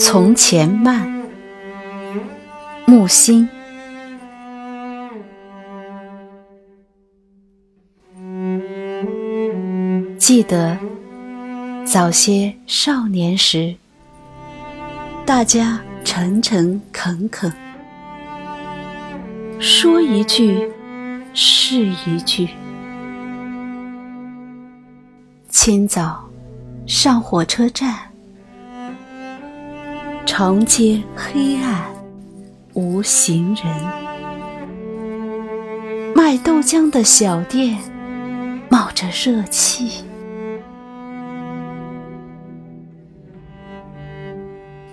从前慢，木心。记得早些少年时，大家诚诚恳恳，说一句是一句。清早上火车站。长街黑暗无行人，卖豆浆的小店冒着热气。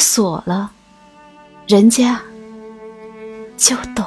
锁了，人家就懂。